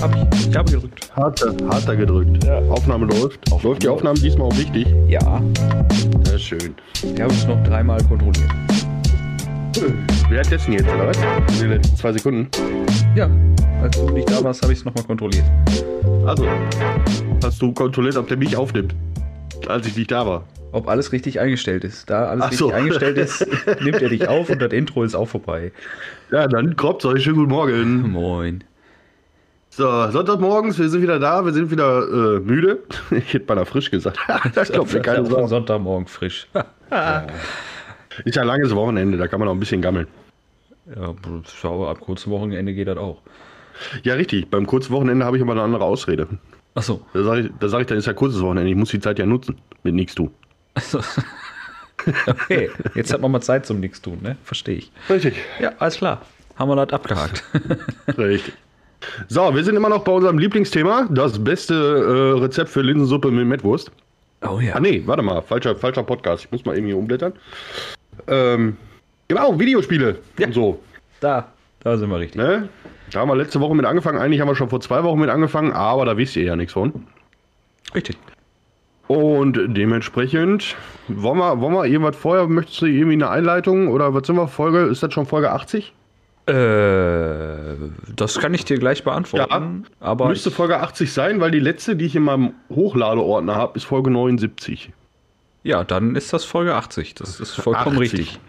Hab ich. Ich habe gedrückt. Harter, harter gedrückt. Ja. Aufnahme läuft. Aufnahme läuft die Aufnahme diesmal auch richtig? Ja. Sehr schön. Wir haben es noch dreimal kontrolliert. Wer hat testen jetzt, oder was? In den letzten zwei Sekunden. Ja. Als du nicht da warst, habe ich es nochmal kontrolliert. Also, hast du kontrolliert, ob der mich aufnimmt, als ich nicht da war? Ob alles richtig eingestellt ist. Da alles Ach so. richtig eingestellt ist, nimmt er dich auf und das Intro ist auch vorbei. Ja, dann Kropz euch schönen guten Morgen. Moin. So, Sonntagmorgens, wir sind wieder da, wir sind wieder äh, müde. Ich hätte beinahe frisch gesagt. das glaubt mir keine Auf einen Sau. Sonntagmorgen frisch. Ist ja ein langes Wochenende, da kann man auch ein bisschen gammeln. Ja, schau, ab kurzem Wochenende geht das auch. Ja, richtig. Beim kurzen Wochenende habe ich aber eine andere Ausrede. Achso. Da sage ich, da sag ich, dann ist ja kurzes Wochenende. Ich muss die Zeit ja nutzen. Mit nichts tun. Also, okay, jetzt hat man mal Zeit zum Nichts tun, ne? Verstehe ich. Richtig. Ja, alles klar. Haben wir das abgehakt. Richtig. So, wir sind immer noch bei unserem Lieblingsthema. Das beste äh, Rezept für Linsensuppe mit Mettwurst. Oh ja. Ah nee, warte mal. Falscher, falscher Podcast. Ich muss mal eben hier umblättern. Ähm, genau, Videospiele Ja. und so. Da, da sind wir richtig. Ne? Da haben wir letzte Woche mit angefangen. Eigentlich haben wir schon vor zwei Wochen mit angefangen, aber da wisst ihr ja nichts von. Richtig. Und dementsprechend, wollen wir, wollen wir irgendwas vorher, möchtest du irgendwie eine Einleitung oder was sind wir, Folge, ist das schon Folge 80? Äh, das kann ich dir gleich beantworten. aber Müsste Folge 80 sein, weil die letzte, die ich in meinem Hochladeordner habe, ist Folge 79. ja, dann ist das Folge 80. Das ist vollkommen 80. richtig.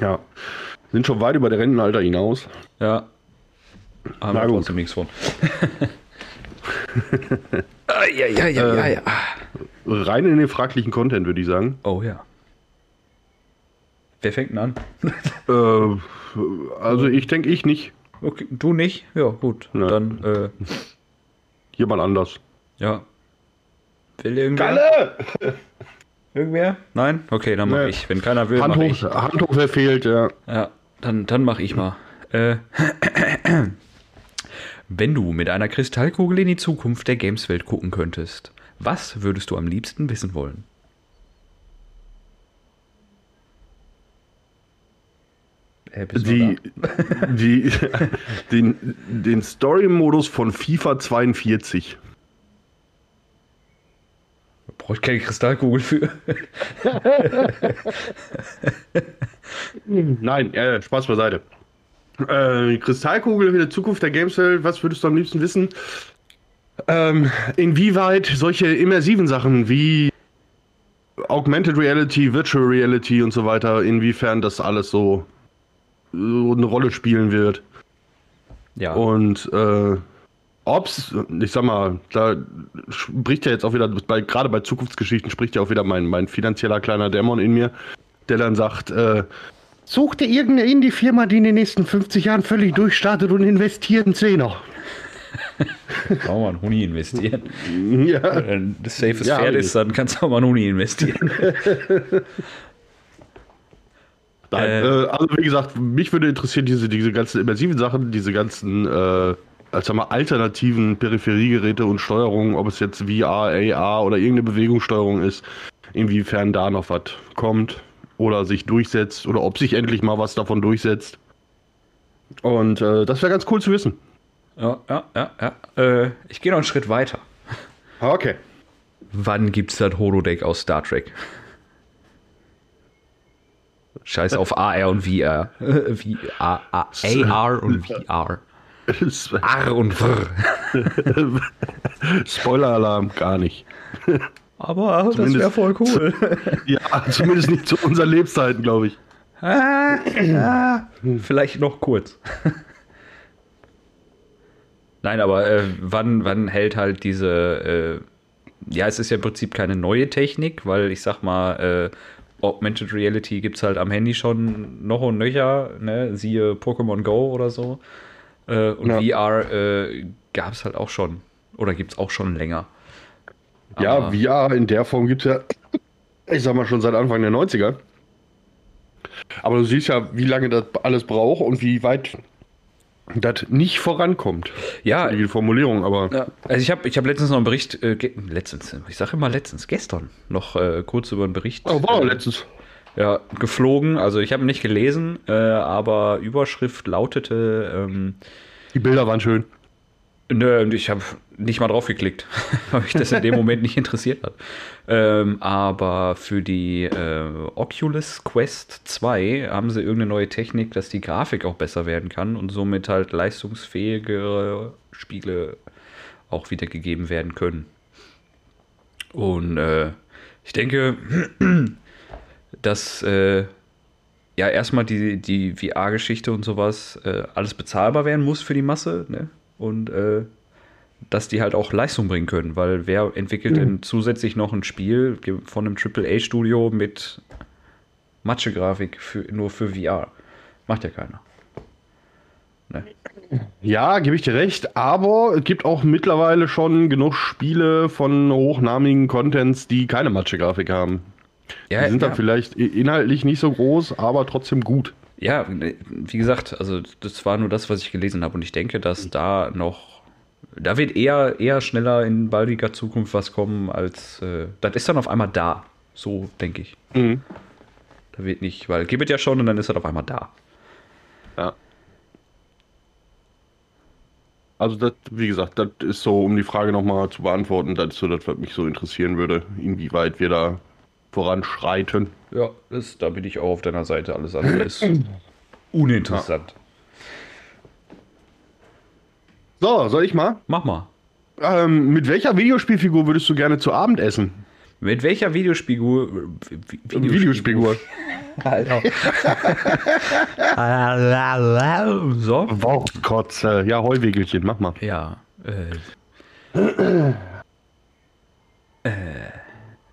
Ja. Sind schon weit über der Rentenalter hinaus. Ja. Haben Na wir gut. nichts von. ah, ja, ja, ja, ja, ja. Rein in den fraglichen Content, würde ich sagen. Oh ja. Wer fängt denn an? Äh, also ich denke ich nicht. Okay, du nicht? Ja, gut. Ja. Dann, äh, Jemand anders. ja. Will irgendwer? Galle! Irgendwer? Nein? Okay, dann mach Nee. ich. Wenn keiner will, Hand mach hoch, ich. Hand hoch, wer fehlt, ja. Ja, dann, dann mach ich mal. Äh, wenn du mit einer Kristallkugel in die Zukunft der Gameswelt gucken könntest, was würdest du am liebsten wissen wollen? Äh, bist du Die, die, den, den Story-Modus von FIFA 42. da? Brauche ich keine Kristallkugel für. Nein, äh, Spaß beiseite. Äh, Kristallkugel für die Zukunft der Gameswelt, was würdest du am liebsten wissen? Ähm, inwieweit solche immersiven Sachen wie Augmented Reality, Virtual Reality und so weiter, inwiefern das alles so eine Rolle spielen wird. Ja, Und äh, ob's, ich sag mal, da spricht ja jetzt auch wieder, bei, gerade bei Zukunftsgeschichten spricht ja auch wieder mein, mein finanzieller kleiner Dämon in mir, der dann sagt, äh, such dir irgendeine Indie-Firma, die in den nächsten 50 Jahren völlig durchstartet und investiert einen Zehner. man einen Huni investieren. Ja, Wenn das safes Ja, Pferd ist, dann kannst du auch mal einen Huni investieren. Nein, Äh. äh, also wie gesagt, mich würde interessieren, diese, diese ganzen immersiven Sachen, diese ganzen, äh, als sag mal, alternativen Peripheriegeräte und Steuerungen, ob es jetzt VR, AR oder irgendeine Bewegungssteuerung ist, inwiefern da noch was kommt oder sich durchsetzt oder ob sich endlich mal was davon durchsetzt. Und äh, das wäre ganz cool zu wissen. ja, ja, ja, ja. Äh, ich gehe noch einen Schritt weiter. Okay. Wann gibt's das Holodeck aus Star Trek? Scheiß auf AR und VR. AR und VR. R und VR. Spoiler-Alarm, gar nicht. Aber das Zumindest- wäre voll cool. Ja, zumindest nicht zu unseren Lebzeiten, glaube ich. ah, ja, vielleicht noch kurz. Nein, aber äh, wann, wann hält halt diese, äh, ja, es ist ja im Prinzip keine neue Technik, weil ich sag mal, äh, Augmented Reality gibt es halt am Handy schon noch und nöcher, ne? siehe Pokémon Go oder so. Äh, und VR äh, gab es halt auch schon, oder gibt es auch schon länger. Ja, Aber- VR in der Form gibt es ja, ich sag mal, schon seit Anfang der 90er. Aber du siehst ja, wie lange das alles braucht und wie weit das nicht vorankommt. Ja, Die Formulierung, aber Ja, also ich habe ich hab letztens noch einen Bericht, äh, letztens, ich sage immer letztens, gestern noch äh, kurz über einen Bericht oh, war äh, letztens. ja, geflogen. Also ich habe ihn nicht gelesen, äh, aber Überschrift lautete, ähm, Die Bilder waren schön. Nö, ich habe nicht mal drauf geklickt, weil mich das in dem Moment nicht interessiert hat. Ähm, aber für die äh, Oculus Quest 2 haben sie irgendeine neue Technik, dass die Grafik auch besser werden kann und somit halt leistungsfähigere Spiele auch wiedergegeben werden können. Und äh, ich denke, dass äh, ja erstmal die, die VR-Geschichte und sowas äh, alles bezahlbar werden muss für die Masse, ne? Und äh, dass die halt auch Leistung bringen können, weil wer entwickelt denn zusätzlich noch ein Spiel von einem AAA-Studio mit Mathe-Grafik für, nur für VR? Macht ja keiner. Ne? Ja, gebe ich dir recht, aber es gibt auch mittlerweile schon genug Spiele von hochnamigen Contents, die keine Mathe-Grafik haben. Ja, die sind ja. dann vielleicht inhaltlich nicht so groß, aber trotzdem gut. Ja, wie gesagt, also das war nur das, was ich gelesen habe und ich denke, dass da noch, da wird eher, eher schneller in baldiger Zukunft was kommen, als äh, das ist dann auf einmal da. So denke ich. Mhm. Da wird nicht, weil gibt ja schon und dann ist das auf einmal da. Ja. Also das, wie gesagt, das ist so, um die Frage nochmal zu beantworten, das ist so das, was mich so interessieren würde, inwieweit wir da voranschreiten. Ja, das, da bin ich auch auf deiner Seite. Alles andere ist uninteressant. So, soll ich mal? Mach mal. Ähm, mit welcher Videospielfigur würdest du gerne zu Abend essen? Mit welcher Videospielfigur? Videospielfigur. Alter. so. Wortkotze. Ja, Heuwegelchen, mach mal. Ja. Äh. äh.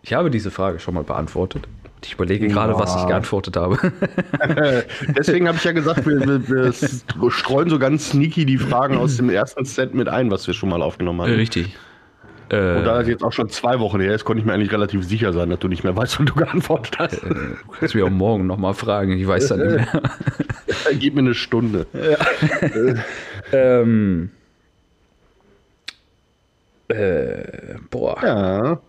Ich habe diese Frage schon mal beantwortet. Ich überlege gerade, was ich geantwortet habe. Deswegen habe ich ja gesagt, wir, wir, wir, streuen so ganz sneaky die Fragen aus dem ersten Set mit ein, was wir schon mal aufgenommen haben. Richtig. Und da das jetzt auch schon zwei Wochen her ist, konnte ich mir eigentlich relativ sicher sein, dass du nicht mehr weißt, wann du geantwortet hast. Äh, du kannst mich auch morgen nochmal fragen, ich weiß dann nicht mehr. Gib mir eine Stunde. Ja. ähm, äh, boah. Ja.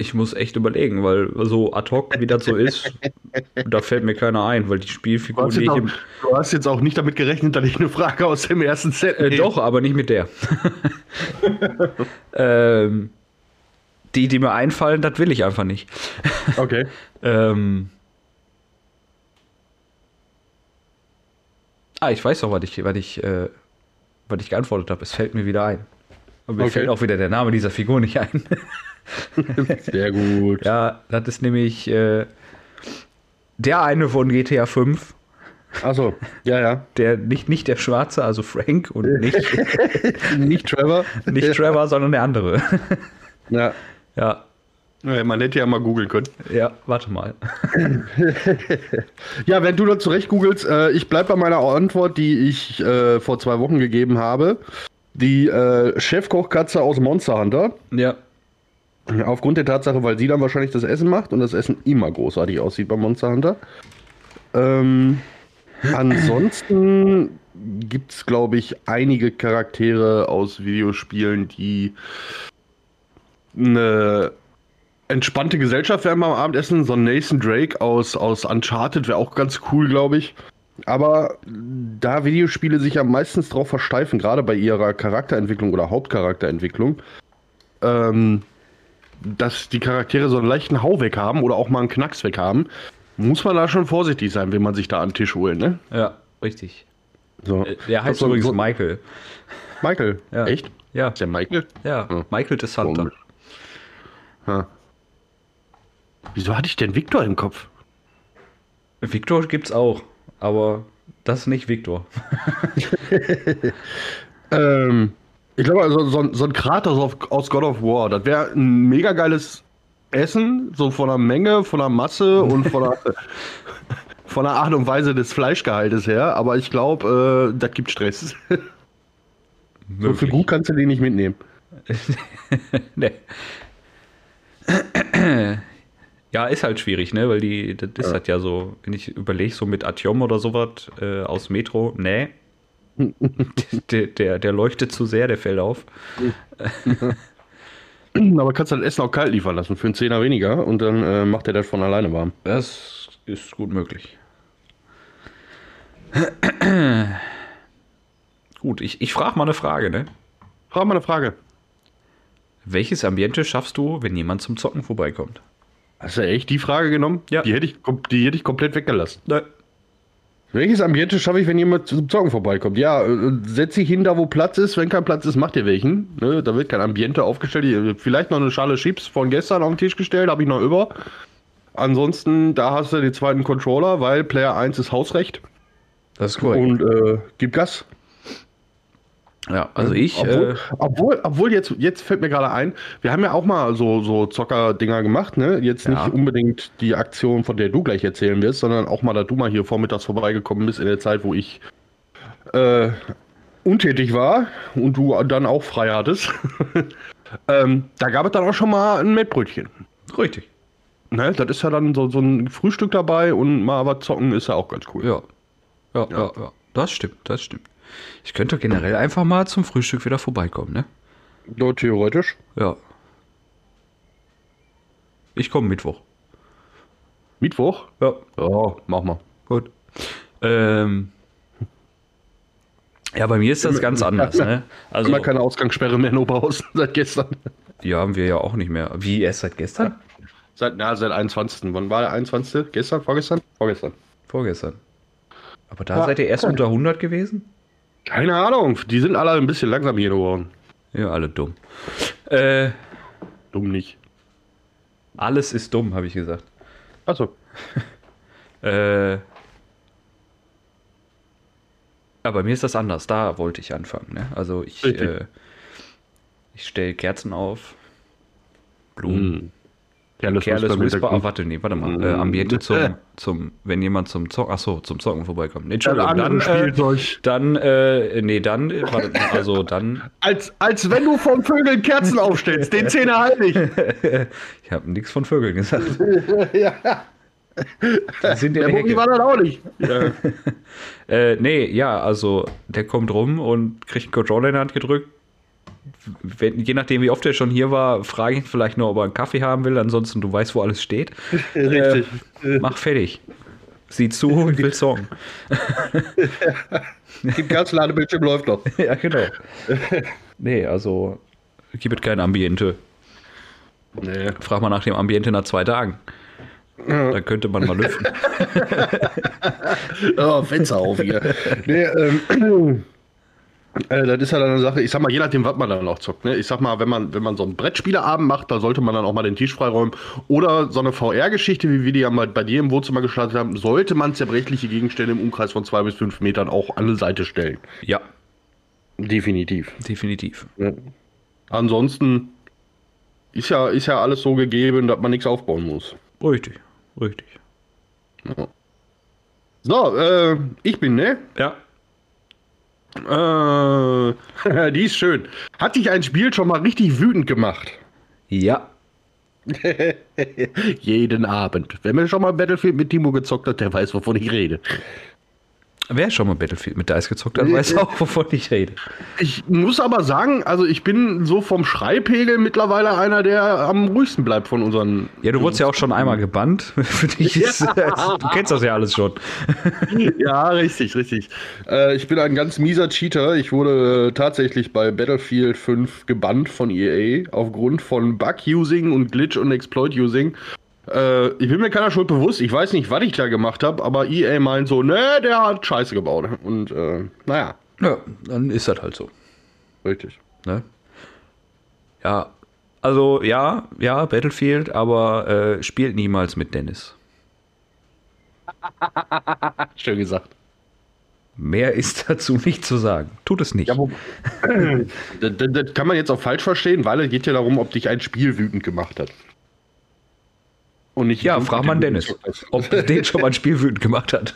Ich muss echt überlegen, weil so ad hoc, wie das so ist, da fällt mir keiner ein, weil die Spielfigur, du, du hast jetzt auch nicht damit gerechnet, dass ich eine Frage aus dem ersten Set. Äh, doch, aber nicht mit der. ähm, die, die mir einfallen, das will ich einfach nicht. Okay. ähm, ah, ich weiß doch, was ich, was ich, äh, was ich geantwortet habe. Es fällt mir wieder ein. Aber mir okay. fällt auch wieder der Name dieser Figur nicht ein. Sehr gut. Ja, das ist nämlich äh, der eine von GTA 5. Achso, ja, ja. Der, nicht, nicht der Schwarze, also Frank und nicht, nicht Trevor. Nicht Trevor, sondern der andere. Ja. Ja. ja man hätte ja mal googeln können. Ja, warte mal. ja, wenn du da zurecht googelst, äh, ich bleibe bei meiner Antwort, die ich äh, vor zwei Wochen gegeben habe. Die äh, Chefkochkatze aus Monster Hunter. Ja. Aufgrund der Tatsache, weil sie dann wahrscheinlich das Essen macht und das Essen immer großartig aussieht bei Monster Hunter. Ähm, ansonsten gibt es, glaube ich, einige Charaktere aus Videospielen, die eine entspannte Gesellschaft wären beim Abendessen. So ein Nathan Drake aus, aus Uncharted wäre auch ganz cool, glaube ich. Aber da Videospiele sich ja meistens drauf versteifen, gerade bei ihrer Charakterentwicklung oder Hauptcharakterentwicklung, ähm, dass die Charaktere so einen leichten Hau weg haben oder auch mal einen Knacks weg haben, muss man da schon vorsichtig sein, wenn man sich da an den Tisch holt, ne? Ja, richtig. So. Äh, der heißt übrigens so Michael. Michael? Ja. Echt? Ja. Ist der Michael? Ja, hm. Michael de Santa. Ha. Wieso hatte ich denn Victor im Kopf? Victor gibt's auch, aber das ist nicht Victor. ähm, ich glaube, also so, so ein Kratos aus God of War, das wäre ein mega geiles Essen, so von der Menge, von der Masse und von der, von der Art und Weise des Fleischgehaltes her. Aber ich glaube, äh, das gibt Stress. so für gut kannst du den nicht mitnehmen. nee. Ja, ist halt schwierig, ne? Weil die, das ist ja. halt ja so, wenn ich überlege, so mit Atiom oder sowas äh, aus Metro, nee, der, der, der, leuchtet zu sehr, der fällt auf. Aber kannst das Essen auch kalt liefern lassen, für einen Zehner weniger und dann äh, macht er das von alleine warm. Das ist gut möglich. Gut, ich, ich frage mal eine Frage, ne? Frag mal eine Frage. Welches Ambiente schaffst du, wenn jemand zum Zocken vorbeikommt? Hast du echt die Frage genommen? Ja. Die hätte ich, die hätte ich komplett weggelassen. Ne. Welches Ambiente schaffe ich, wenn jemand zum Zocken vorbeikommt? Ja, äh, setz dich hin, da wo Platz ist. Wenn kein Platz ist, macht ihr welchen. Ne? Da wird kein Ambiente aufgestellt. Vielleicht noch eine Schale Chips von gestern auf den Tisch gestellt, habe ich noch über. Ansonsten, da hast du den zweiten Controller, weil Player 1 ist Hausrecht. Das ist korrekt. Und äh, gib Gas. Ja, also ich, Obwohl, äh, obwohl, obwohl jetzt, jetzt fällt mir gerade ein, wir haben ja auch mal so, so Zocker-Dinger gemacht, ne? Jetzt Ja. nicht unbedingt die Aktion, von der du gleich erzählen wirst, sondern auch mal, dass du mal hier vormittags vorbeigekommen bist in der Zeit, wo ich äh, untätig war und du dann auch frei hattest. ähm, da gab es dann auch schon mal ein Mettbrötchen. richtig. Ne? Das ist ja dann so, so ein Frühstück dabei und mal was zocken ist ja auch ganz cool. Ja. Ja, ja, ja. Das stimmt, das stimmt. Ich könnte generell einfach mal zum Frühstück wieder vorbeikommen, ne? So theoretisch. Ja. Ich komme Mittwoch. Mittwoch? Ja, Ja, mach mal. gut. Ähm, ja, bei mir ist das ganz anders, ne? Also, Immer keine Ausgangssperre mehr in Oberhausen seit gestern. die haben wir ja auch nicht mehr. Wie, erst seit gestern? Seit, na, seit 21. Wann war der 21.? Gestern? Vorgestern? Vorgestern. Vorgestern. Aber da Ja. seid ihr erst unter 100 gewesen? Keine Ahnung. Die sind alle ein bisschen langsam hier geworden. Ja, alle dumm. Äh, Dumm nicht. alles ist dumm, habe ich gesagt. Achso. Äh, ja, bei mir ist das anders. Da wollte ich anfangen. Ne? Also ich, äh, ich stelle Kerzen auf, Blumen, Careless, Careless Whisper. Ah, warte, nee, warte mal. Mm. Äh, Ambiente zum, zum, wenn jemand zum Zocken, ach so, zum Zocken vorbeikommt. Nee, Entschuldigung, dann, äh, Spielzeug. dann, äh, nee, dann, äh, warte, also dann, Als, als wenn du von Vögeln Kerzen aufstellst. Den Zähne halt nicht. ich habe nichts von Vögeln gesagt. ja, Die sind in der Boogie war das auch nicht. Ja. Äh, nee, ja, also der kommt rum und kriegt einen Controller in die Hand gedrückt. Wenn, je nachdem, wie oft er schon hier war, frage ich ihn vielleicht nur, ob er einen Kaffee haben will. Ansonsten, du weißt, wo alles steht. Richtig. Äh, mach fertig. Sieh zu und will Song. Gib Gas, Ladebildschirm läuft noch. ja, genau. Nee, also gibt es kein Ambiente. Nee. Frag mal nach dem Ambiente nach zwei Tagen. Dann könnte man mal lüften. Oh, Fenster auf hier. Nee, ähm, äh, das ist ja dann eine Sache, ich sag mal, je nachdem, was man dann auch zockt. Ne? Ich sag mal, wenn man, wenn man so einen Brettspieleabend macht, da sollte man dann auch mal den Tisch freiräumen. Oder so eine VR-Geschichte, wie wir die ja mal bei dir im Wohnzimmer gestartet haben, sollte man zerbrechliche Gegenstände im Umkreis von zwei bis fünf Metern auch an die Seite stellen. Ja, Definitiv. definitiv. Ne? Ansonsten ist ja, ist ja alles so gegeben, dass man nichts aufbauen muss. Richtig, richtig. So, äh, ich bin, ne? Ja. Äh, die ist schön. Hat dich ein Spiel schon mal richtig wütend gemacht? Ja. Jeden Abend. Wer mir schon mal Battlefield mit Timo gezockt hat, der weiß, wovon ich rede. Wer schon mal Battlefield mit Dice gezockt hat, weiß auch, wovon ich rede. Ich muss aber sagen, also ich bin so vom Schreipegel mittlerweile einer, der am ruhigsten bleibt von unseren. Ja, du wurdest ja auch schon einmal gebannt. Für dich ist, du kennst das ja alles schon. ja, richtig, richtig. Äh, ich bin ein ganz mieser Cheater. Ich wurde äh, tatsächlich bei Battlefield 5 gebannt von EA aufgrund von Bug-Using und Glitch- und Exploit-Using. Äh, ich bin mir keiner Schuld bewusst. Ich weiß nicht, was ich da gemacht habe, aber EA meint so, ne, der hat Scheiße gebaut. Und äh, naja, Ja, dann ist das halt so. richtig. Ne? Ja, also ja, ja, Battlefield, aber äh, spielt niemals mit Dennis. Schön gesagt. Mehr ist dazu nicht zu sagen. Tut es nicht. Ja, das, das, das kann man jetzt auch falsch verstehen, weil es geht ja darum, ob dich ein Spiel wütend gemacht hat. Und nicht Ja, frag mal Dennis, ob den schon mal ein Spiel wütend gemacht hat.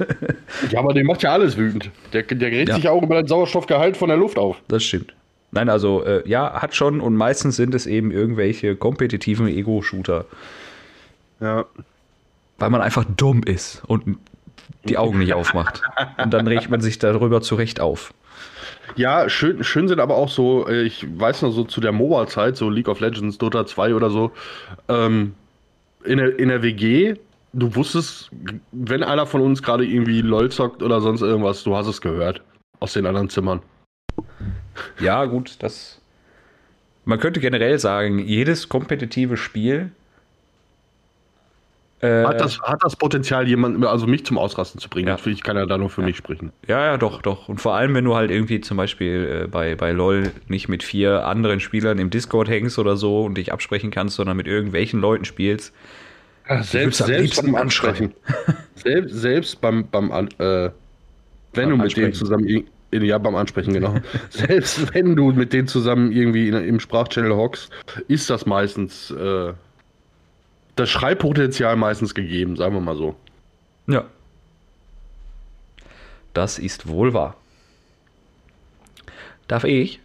Ja, aber der macht ja alles wütend. Der, der regt Ja. sich auch über den Sauerstoffgehalt von der Luft auf. Das stimmt. Nein, also äh, ja, hat schon und meistens sind es eben irgendwelche kompetitiven Ego-Shooter, Ja. weil man einfach dumm ist und die Augen nicht aufmacht. Und dann regt man sich darüber zurecht auf. Ja, schön, schön sind aber auch so, äh, ich weiß noch so zu der MOBA-Zeit, so League of Legends, Dota 2 oder so, ähm, in, der, in der WG du wusstest, wenn einer von uns gerade irgendwie LOL zockt oder sonst irgendwas, du hast es gehört. Aus den anderen Zimmern. Ja, gut, das. Man könnte generell sagen, jedes kompetitive Spiel äh, hat, das, hat das Potenzial, jemanden, also mich zum Ausrasten zu bringen. Ja. Ich kann ja da nur für ja. mich sprechen. Ja, ja, doch, doch. Und vor allem, wenn du halt irgendwie zum Beispiel äh, bei, bei LOL nicht mit vier anderen Spielern im Discord hängst oder so und dich absprechen kannst, sondern mit irgendwelchen Leuten spielst. Ja, selbst, selbst beim Ansprechen. selbst, selbst beim, beim äh, wenn beim du mit denen zusammen ja, beim Ansprechen, genau. Selbst wenn du mit denen zusammen irgendwie in, im Sprachchannel hockst, ist das meistens äh, das Schreibpotenzial meistens gegeben, sagen wir mal so. Ja. Das ist wohl wahr. Darf ich?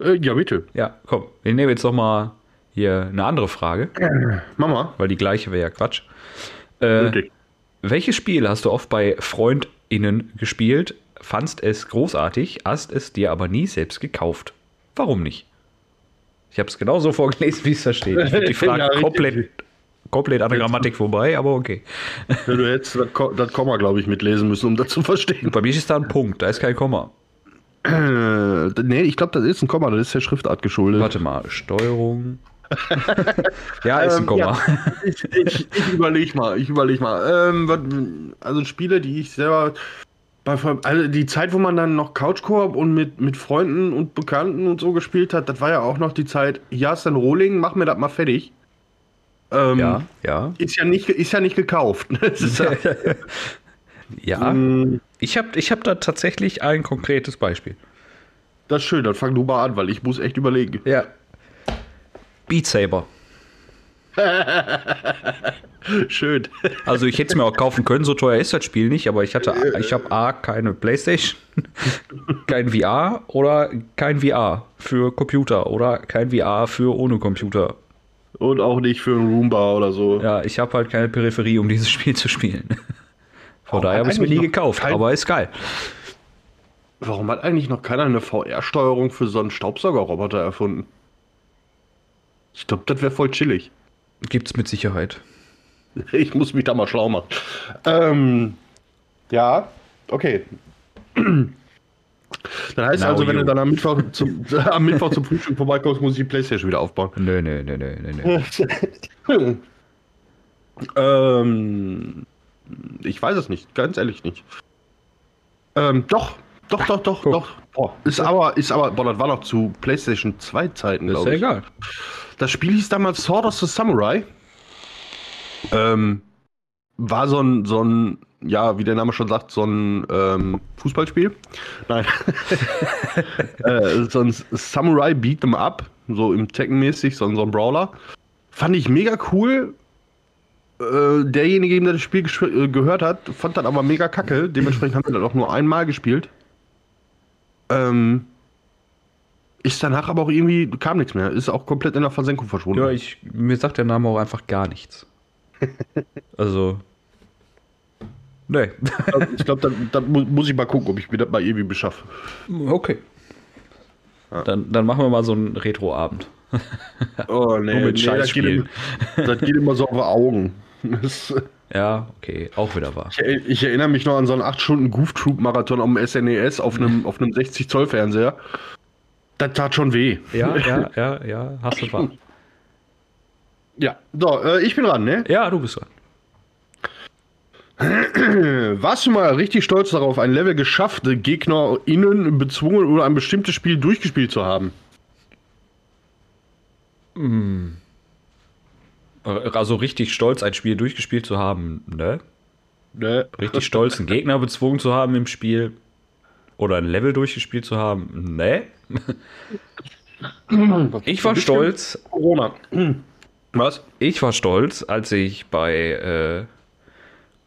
Äh, ja, bitte. Ja, komm. Wir nehmen jetzt noch mal hier eine andere Frage. Äh, Mama. Weil die gleiche wäre ja Quatsch. Äh, welches Spiel hast du oft bei FreundInnen gespielt, fandst es großartig, hast es dir aber nie selbst gekauft? Warum nicht? Ich habe es genauso vorgelesen, wie es da steht. Ich finde die Frage ja, komplett, komplett an der Grammatik vorbei, aber okay. Du hättest das Komma, glaube ich, mitlesen müssen, um das zu verstehen. Bei mir ist da ein Punkt, da ist kein Komma. Äh, nee, ich glaube, das ist ein Komma, das ist der Schriftart geschuldet. Warte mal, Steuerung. ja, ist ein ähm, Komma. Ja, ich, ich, ich überlege mal, ich überlege mal. Ähm, also Spiele, die ich selber also die Zeit, wo man dann noch Couchkorb und mit, mit Freunden und Bekannten und so gespielt hat, das war ja auch noch die Zeit, ja, ist dann Rolling, mach mir das mal fertig. Ähm, ja, ja. Ist ja nicht, ist ja nicht gekauft. ja, mm. ich habe ich hab da tatsächlich ein konkretes Beispiel. Das ist schön, dann fang du mal an, weil ich muss echt überlegen. Ja. Beat Saber. Schön. Also ich hätte es mir auch kaufen können, so teuer ist das Spiel nicht, aber ich hatte, ich habe A, keine Playstation, kein VR oder kein VR für Computer oder kein VR für ohne Computer. Und auch nicht für ein Roomba oder so. Ja, ich habe halt keine Peripherie, um dieses Spiel zu spielen. Von daher habe ich es mir nie gekauft, kein... aber ist geil. Warum hat eigentlich noch keiner eine VR-Steuerung für so einen Staubsaugerroboter erfunden? Ich glaube, das wäre voll chillig. Gibt's mit Sicherheit. Ich muss mich da mal schlau machen. Ähm, ja, okay. Dann heißt Now also, wenn you. du dann am Mittwoch, zum, am Mittwoch zum Frühstück vorbeikommst, muss ich die Playstation wieder aufbauen. Nö, nö, nö, nö, nö. nö. ähm, ich weiß es nicht, ganz ehrlich nicht. Ähm, doch, doch, doch, doch, Guck. doch. Boah, ist aber, ist aber, boah, das war noch zu PlayStation 2 Zeiten, glaube ich. Ist ja egal. Das Spiel hieß damals Sword of the Samurai. Ähm, war so ein, so ein, ja, wie der Name schon sagt, so ein ähm, Fußballspiel. Nein. äh, so ein Samurai Beat'em Up, so im Tekken-mäßig, so, so ein Brawler. Fand ich mega cool. Äh, derjenige, der das Spiel äh, gehört hat, fand das aber mega kacke. Dementsprechend haben wir das auch nur einmal gespielt. Ähm, ist danach aber auch irgendwie, kam nichts mehr. Ist auch komplett in der Versenkung verschwunden. Ja, ich, mir sagt der Name auch einfach gar nichts. also. Nee. ich glaube, dann, dann, muss ich mal gucken, ob ich mir das mal irgendwie beschaffe. Okay. Ja. Dann, dann machen wir mal so einen Retro-Abend. Oh, nee, Nur mit nee das, geht immer, das geht immer so auf Augen. Das, ja, okay, auch wieder wahr. Ich, ich, erinnere mich noch an so einen 8-Stunden-Goof-Troop-Marathon am SNES auf einem, auf einem 60-Zoll-Fernseher. Das tat schon weh. Ja, ja, ja, ja, hast du wahr. Ja, so, äh, ich bin dran, ne? Ja, du bist dran. Warst du mal richtig stolz darauf, ein Level geschafft, GegnerInnen bezwungen oder ein bestimmtes Spiel durchgespielt zu haben? Hm. Also richtig stolz, ein Spiel durchgespielt zu haben, ne? Ne. Richtig stolz, einen Gegner bezwungen zu haben im Spiel oder ein Level durchgespielt zu haben, ne? ich war stolz. Corona. Was? Ich war stolz, als ich bei äh,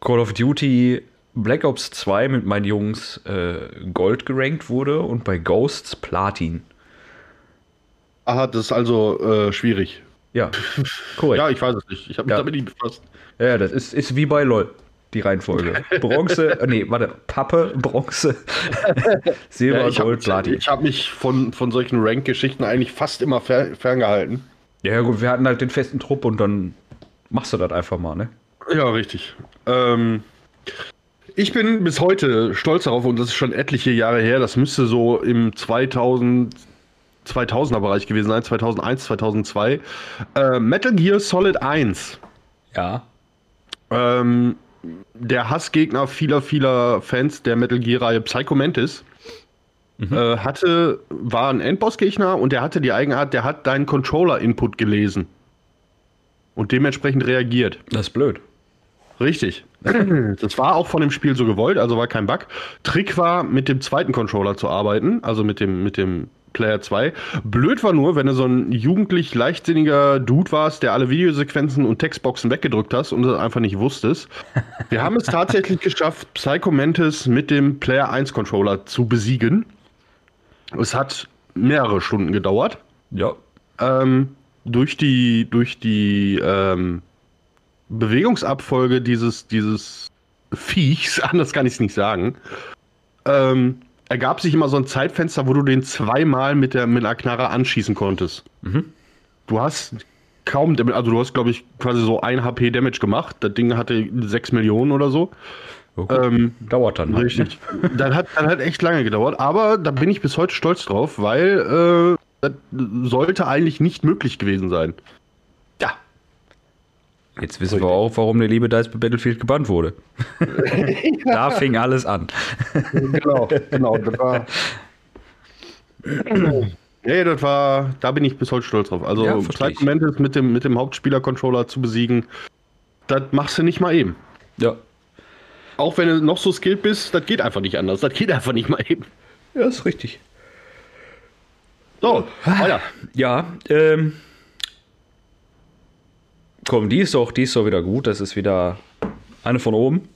Call of Duty Black Ops 2 mit meinen Jungs äh, Gold gerankt wurde und bei Ghosts Platin. Aha, das ist also äh, schwierig. Ja, korrekt. ja, ich weiß es nicht. Ich habe mich ja. damit nicht befasst. Ja, das ist, ist wie bei LOL, die Reihenfolge. Bronze, äh, nee, warte, Pappe, Bronze, Silber, ja, Gold, hab, Platin. Ich habe mich von, von solchen Rank-Geschichten eigentlich fast immer fer ferngehalten. Ja, gut, wir hatten halt den festen Trupp und dann machst du das einfach mal, ne? Ja, richtig. Ähm, ich bin bis heute stolz darauf, und das ist schon etliche Jahre her, das müsste so im 2000, 2000er Bereich gewesen sein, 2001, 2002. Äh, Metal Gear Solid 1. Ja. Ähm, der Hassgegner vieler, vieler Fans der Metal Gear-Reihe Psycho Mantis mhm. äh, hatte, war ein Endboss-Gegner und der hatte die Eigenart, der hat deinen Controller-Input gelesen. Und dementsprechend reagiert. Das ist blöd. Richtig. Das war auch von dem Spiel so gewollt, also war kein Bug. Trick war, mit dem zweiten Controller zu arbeiten, also mit dem, mit dem Player 2. Blöd war nur, wenn du so ein jugendlich leichtsinniger Dude warst, der alle Videosequenzen und Textboxen weggedrückt hast und das einfach nicht wusstest. Wir haben es tatsächlich geschafft, Psycho Mantis mit dem Player 1 Controller zu besiegen. Es hat mehrere Stunden gedauert. Ja. Ähm, durch die, durch die ähm, Bewegungsabfolge dieses, dieses Viechs, anders kann ich es nicht sagen, ähm, ergab sich immer so ein Zeitfenster, wo du den zweimal mit, der, mit einer Knarre anschießen konntest. Mhm. Du hast kaum, also du hast, glaube ich, quasi so ein HP Damage gemacht. Das Ding hatte 6 Millionen oder so. Okay. Ähm, Dauert dann. Halt, richtig. Ne? dann, hat, dann hat echt lange gedauert, aber da bin ich bis heute stolz drauf, weil äh, das sollte eigentlich nicht möglich gewesen sein. Ja. Jetzt wissen wir auch, warum der liebe Dice bei Battlefield gebannt wurde. da fing alles an. genau, genau. Das war. Ja, das war, da bin ich bis heute stolz drauf. Also ja, Zeit mit dem, mit dem Hauptspieler-Controller zu besiegen, das machst du nicht mal eben. Ja. Auch wenn du noch so skilled bist, das geht einfach nicht anders. Das geht einfach nicht mal eben. Ja, ist richtig. So, weiter. Ja, ähm. Komm, die ist doch, die ist doch wieder gut. Das ist wieder eine von oben.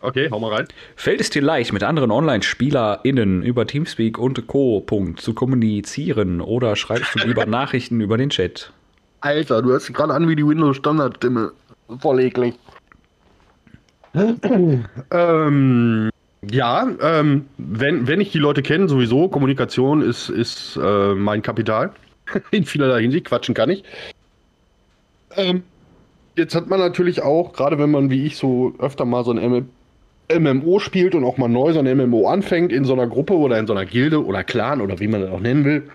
Okay, hau mal rein. Fällt es dir leicht, mit anderen Online-SpielerInnen über Teamspeak und Co. zu kommunizieren oder schreibst du lieber Nachrichten über den Chat? Alter, du hörst dich gerade an wie die Windows-Standardstimme. Voll eklig. ähm, ja, ähm, wenn, wenn ich die Leute kenne, sowieso, Kommunikation ist, ist äh, mein Kapital. In vielerlei Hinsicht, quatschen kann ich. Ähm, jetzt hat man natürlich auch, gerade wenn man wie ich so öfter mal so ein MMO spielt und auch mal neu so ein MMO anfängt, in so einer Gruppe oder in so einer Gilde oder Clan oder wie man das auch nennen will,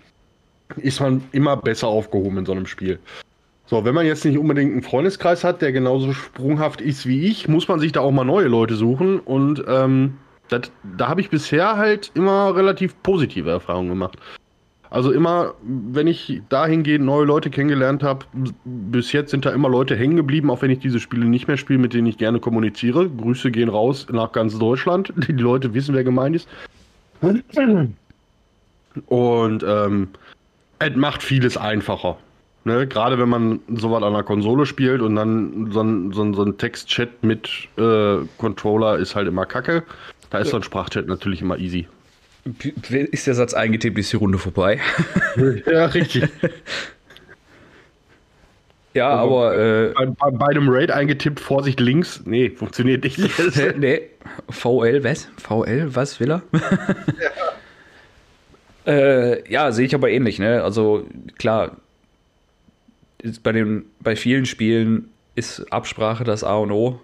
ist man immer besser aufgehoben in so einem Spiel. So, wenn man jetzt nicht unbedingt einen Freundeskreis hat, der genauso sprunghaft ist wie ich, muss man sich da auch mal neue Leute suchen und ähm, das, da habe ich bisher halt immer relativ positive Erfahrungen gemacht. Also immer, wenn ich dahingehend neue Leute kennengelernt habe, bis jetzt sind da immer Leute hängen geblieben, auch wenn ich diese Spiele nicht mehr spiele, mit denen ich gerne kommuniziere. Grüße gehen raus nach ganz Deutschland. Die Leute wissen, wer gemeint ist. Und ähm, es macht vieles einfacher. Ne? Gerade wenn man sowas an der Konsole spielt und dann so ein, so ein, so ein Text-Chat mit äh, Controller ist halt immer kacke. Da ist so ein Sprachchat natürlich immer easy. Ist der Satz eingetippt, ist die Runde vorbei. ja, richtig. Ja, aber. aber äh, bei, bei, bei, einem Raid eingetippt, Vorsicht links. Nee, funktioniert nicht. nee, VL, was? VL, was will er? ja, äh, ja sehe ich aber ähnlich, ne? Also, klar, bei, den, bei vielen Spielen ist Absprache das A und O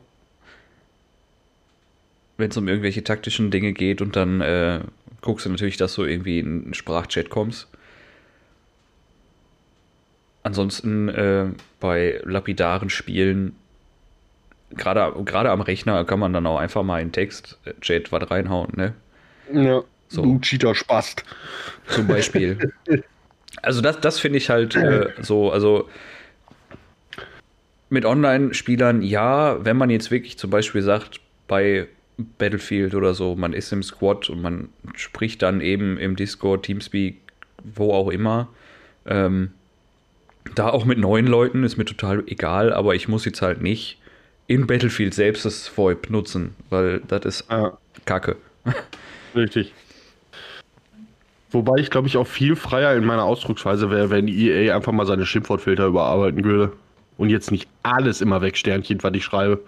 wenn es um irgendwelche taktischen Dinge geht und dann äh, guckst du natürlich, dass du irgendwie in einen Sprachchat kommst. Ansonsten äh, bei lapidaren Spielen, gerade am Rechner, kann man dann auch einfach mal in Text-Chat was reinhauen, ne? Ja, so. du Cheater spast. Zum Beispiel. also das, das finde ich halt äh, so, also mit Online-Spielern, ja, wenn man jetzt wirklich zum Beispiel sagt, bei Battlefield oder so, man ist im Squad und man spricht dann eben im Discord, Teamspeak, wo auch immer. Ähm, da auch mit neuen Leuten ist mir total egal, aber ich muss jetzt halt nicht in Battlefield selbst das VoIP nutzen, weil das ist ja. Kacke. Richtig. Wobei ich glaube ich auch viel freier in meiner Ausdrucksweise wäre, wenn EA einfach mal seine Schimpfwortfilter überarbeiten würde. Und jetzt nicht alles immer weg, Sternchen, was ich schreibe.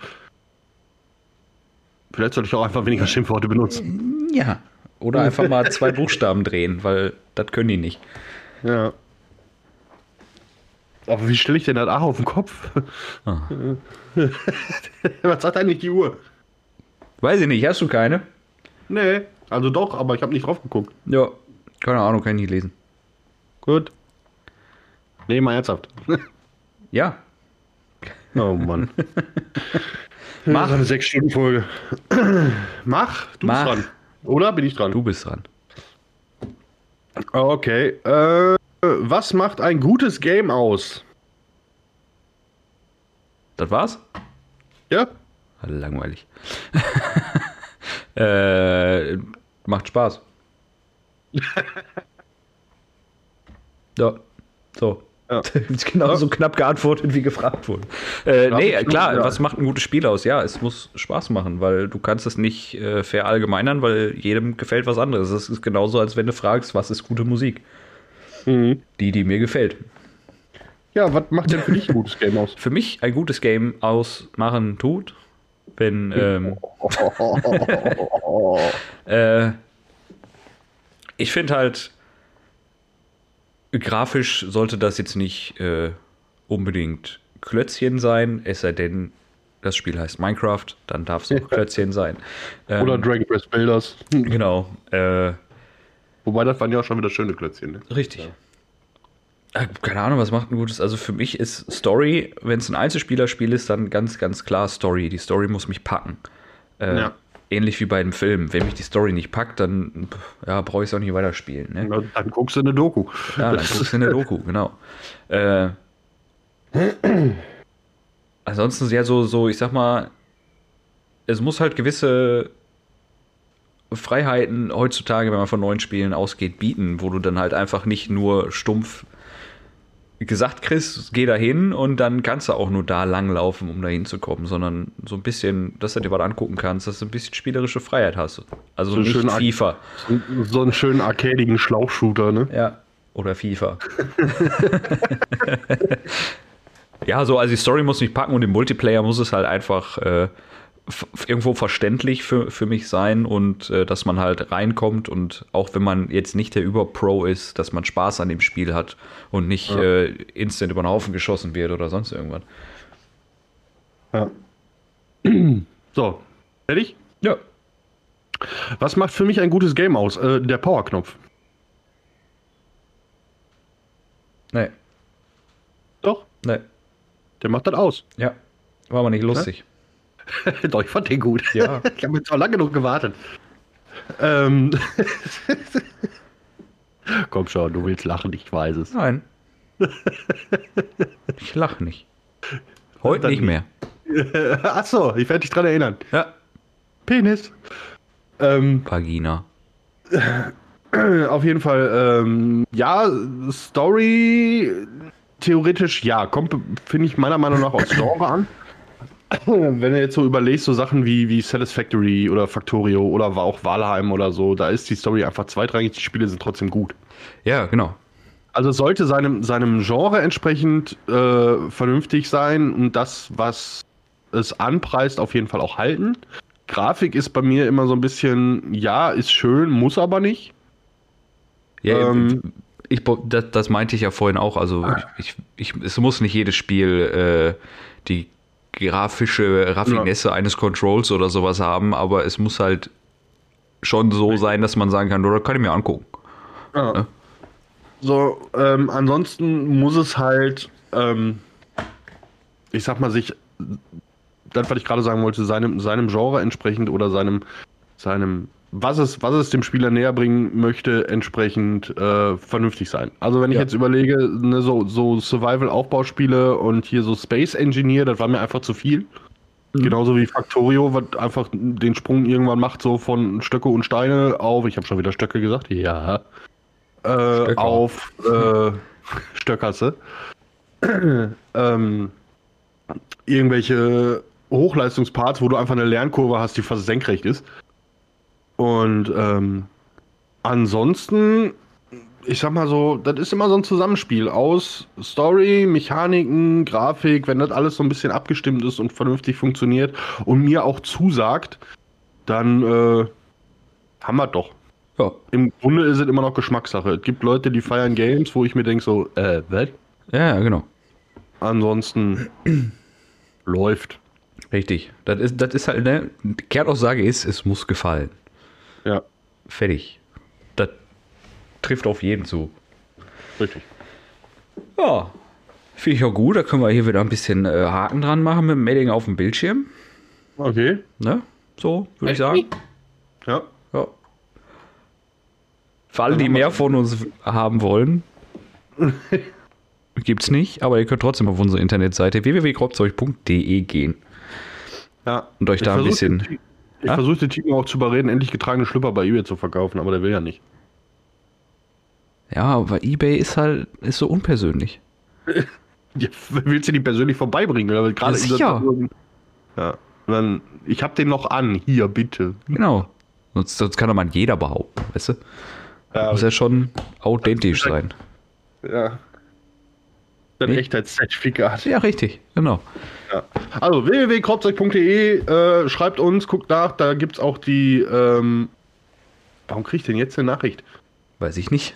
Vielleicht sollte ich auch einfach weniger Schimpfworte benutzen. Ja. Oder einfach mal zwei Buchstaben drehen, weil das können die nicht. Ja. Aber wie stelle ich denn das A auf den Kopf? Ah. Was sagt eigentlich die Uhr? Weiß ich nicht, hast du keine? Nee, also doch, aber ich habe nicht drauf geguckt. Ja, keine Ahnung, kann ich nicht lesen. Gut. Nee, mal ernsthaft. Ja, Oh Mann. Mach. So eine sechs Stunden Folge. Mach, du Mach. bist dran. Oder bin ich dran? du bist dran. Okay. Äh, was macht ein gutes Game aus? Das war's? Ja? Langweilig. äh, macht Spaß. ja, so. Ja. Genauso knapp geantwortet, wie gefragt wurde. Äh, Darf nee, klar, ja. was macht ein gutes Spiel aus? Ja, es muss Spaß machen, weil du kannst es nicht äh, verallgemeinern, weil jedem gefällt was anderes. Es ist genauso, als wenn du fragst, was ist gute Musik? Mhm. Die, die mir gefällt. Ja, was macht denn für dich ein gutes Game aus? Für mich ein gutes Game ausmachen tut, wenn ähm, Äh, ich finde halt, grafisch sollte das jetzt nicht äh, unbedingt Klötzchen sein, es sei denn, das Spiel heißt Minecraft, dann darf es auch Klötzchen sein. Ähm, Oder Dragon Quest Builders. Genau, äh, Wobei, das waren ja auch schon wieder schöne Klötzchen. Ne? richtig. Äh, Keine Ahnung, was macht ein gutes. Also für mich ist Story, wenn es ein Einzelspielerspiel ist, dann ganz, ganz klar Story. Die Story muss mich packen. Äh, Ja. Ähnlich wie bei einem Film. Wenn mich die Story nicht packt, dann ja, brauche ich es auch nicht weiterspielen. Ne? Na, Dann guckst du eine Doku. Ja, dann guckst du in der Doku, genau. Äh, ansonsten ja so, so, ich sag mal, es muss halt gewisse Freiheiten heutzutage, wenn man von neuen Spielen ausgeht, bieten, wo du dann halt einfach nicht nur stumpf gesagt kriegst, geh da hin und dann kannst du auch nur da langlaufen, um da hinzukommen, sondern so ein bisschen, dass du dir was angucken kannst, dass du ein bisschen spielerische Freiheit hast. Also So nicht schön FIFA. So, einen schönen arcadigen Schlauchshooter, ne? Ja. Oder FIFA. ja, so, also die Story muss mich packen und im Multiplayer muss es halt einfach äh, irgendwo verständlich für, für mich sein und äh, dass man halt reinkommt und auch wenn man jetzt nicht der Überpro ist, dass man Spaß an dem Spiel hat und nicht Ja. äh, instant über den Haufen geschossen wird oder sonst irgendwas. Ja. So, fertig? Ja. Was macht für mich ein gutes Game aus? Äh, der Powerknopf. Nee, Doch, nee. der macht das aus. Ja. War aber nicht lustig. Doch, ich fand den gut. Ja. Ich habe jetzt auch lange genug gewartet. Ähm. Komm schon, du willst lachen, ich weiß es. Nein. ich lache nicht. Heute Dann nicht mehr. Achso, ich werde dich dran erinnern. Ja. Penis. Ähm, Vagina. auf jeden Fall, ähm, ja, Story, theoretisch, ja, kommt, finde ich meiner Meinung nach aus Genre an. Wenn du jetzt so überlegst, so Sachen wie, wie Satisfactory oder Factorio oder auch Valheim oder so, da ist die Story einfach zweitrangig, die Spiele sind trotzdem gut. Ja, genau. Also es sollte seinem, seinem Genre entsprechend äh, vernünftig sein und das, was es anpreist, auf jeden Fall auch halten. Grafik ist bei mir immer so ein bisschen, ja, ist schön, muss aber nicht. Ja, Ähm, ich, das, das meinte ich ja vorhin auch. Also ich, ich, es muss nicht jedes Spiel äh, die grafische Raffinesse eines Controls oder sowas haben, aber es muss halt schon so sein, dass man sagen kann, oder kann ich mir angucken. Ja. So, ähm, ansonsten muss es halt, ähm, ich sag mal, sich, das, was ich gerade sagen wollte, seinem, seinem Genre entsprechend oder seinem, seinem, was es, was es dem Spieler näher bringen möchte, entsprechend äh, vernünftig sein. Also wenn ich Ja. jetzt überlege, ne, so, so Survival-Aufbauspiele und hier so Space Engineer, das war mir einfach zu viel. Genauso wie Factorio, was einfach den Sprung irgendwann macht, so von Stöcke und Steine auf, ich habe schon wieder Stöcke gesagt, ja, äh, auf äh, Stöckerse. ähm, irgendwelche Hochleistungsparts, wo du einfach eine Lernkurve hast, die fast senkrecht ist. Und ähm, ansonsten, ich sag mal so, das ist immer so ein Zusammenspiel aus Story, Mechaniken, Grafik, wenn das alles so ein bisschen abgestimmt ist und vernünftig funktioniert und mir auch zusagt, dann äh, haben wir doch. Ja, Im Grunde ist es immer noch Geschmackssache. Es gibt Leute, die feiern Games, wo ich mir denke so, äh, was? ja, genau. Ansonsten läuft. Richtig. Das ist, das ist halt, ne? Kernaussage ist, es muss gefallen. Ja, Fertig. Das trifft auf jeden zu. richtig. Ja. Finde ich auch gut. Da können wir hier wieder ein bisschen äh, Haken dran machen mit dem Edding auf dem Bildschirm. Okay. Ne? So, würde ich sagen. Ja. Ja. Für alle, die mehr von uns haben wollen, gibt's nicht, aber ihr könnt trotzdem auf unsere Internetseite www.grobzeug.de gehen. Ja. Und euch da ein bisschen- Ich versuche den Timo auch zu überreden, endlich getragene Schlüpper bei eBay zu verkaufen, aber der will ja nicht. Ja, aber eBay ist halt ist so unpersönlich. Ja, willst du die persönlich vorbeibringen? Oder? Gerade Ja, sicher. Ja. Dann, ich hab den noch an. Hier, bitte. Genau. Sonst, sonst kann doch mal jeder behaupten, weißt du? Ja, Muss ja schon authentisch sein. ja. Ein Nee. Echtheitszertifikat. Ja, richtig, genau. Ja. Also www.kropzeug.de, äh, schreibt uns, guckt nach, da gibt's auch die. Ähm, warum krieg ich denn jetzt eine Nachricht? Weiß ich nicht.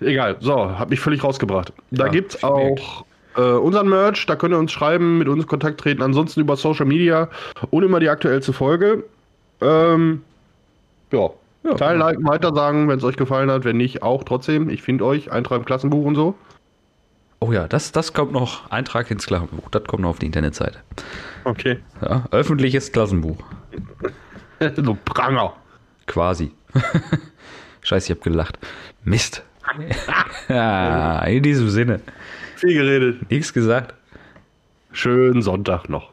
Egal, so, hab mich völlig rausgebracht. Da Ja, gibt's auch äh, unseren Merch, da könnt ihr uns schreiben, mit uns in Kontakt treten, ansonsten über Social Media und immer die aktuellste Folge. Ähm, ja. Ja. Teilen, liken, weiter sagen, wenn es euch gefallen hat, wenn nicht, auch trotzdem. Ich finde euch, Eintrag im Klassenbuch und so. Oh ja, das, das kommt noch, Eintrag ins Klassenbuch, das kommt noch auf die Internetseite. Okay. Ja, öffentliches Klassenbuch, so Pranger. quasi. Scheiße, ich hab gelacht. Mist. ja, in diesem Sinne, Viel geredet. nichts gesagt. Schönen Sonntag noch.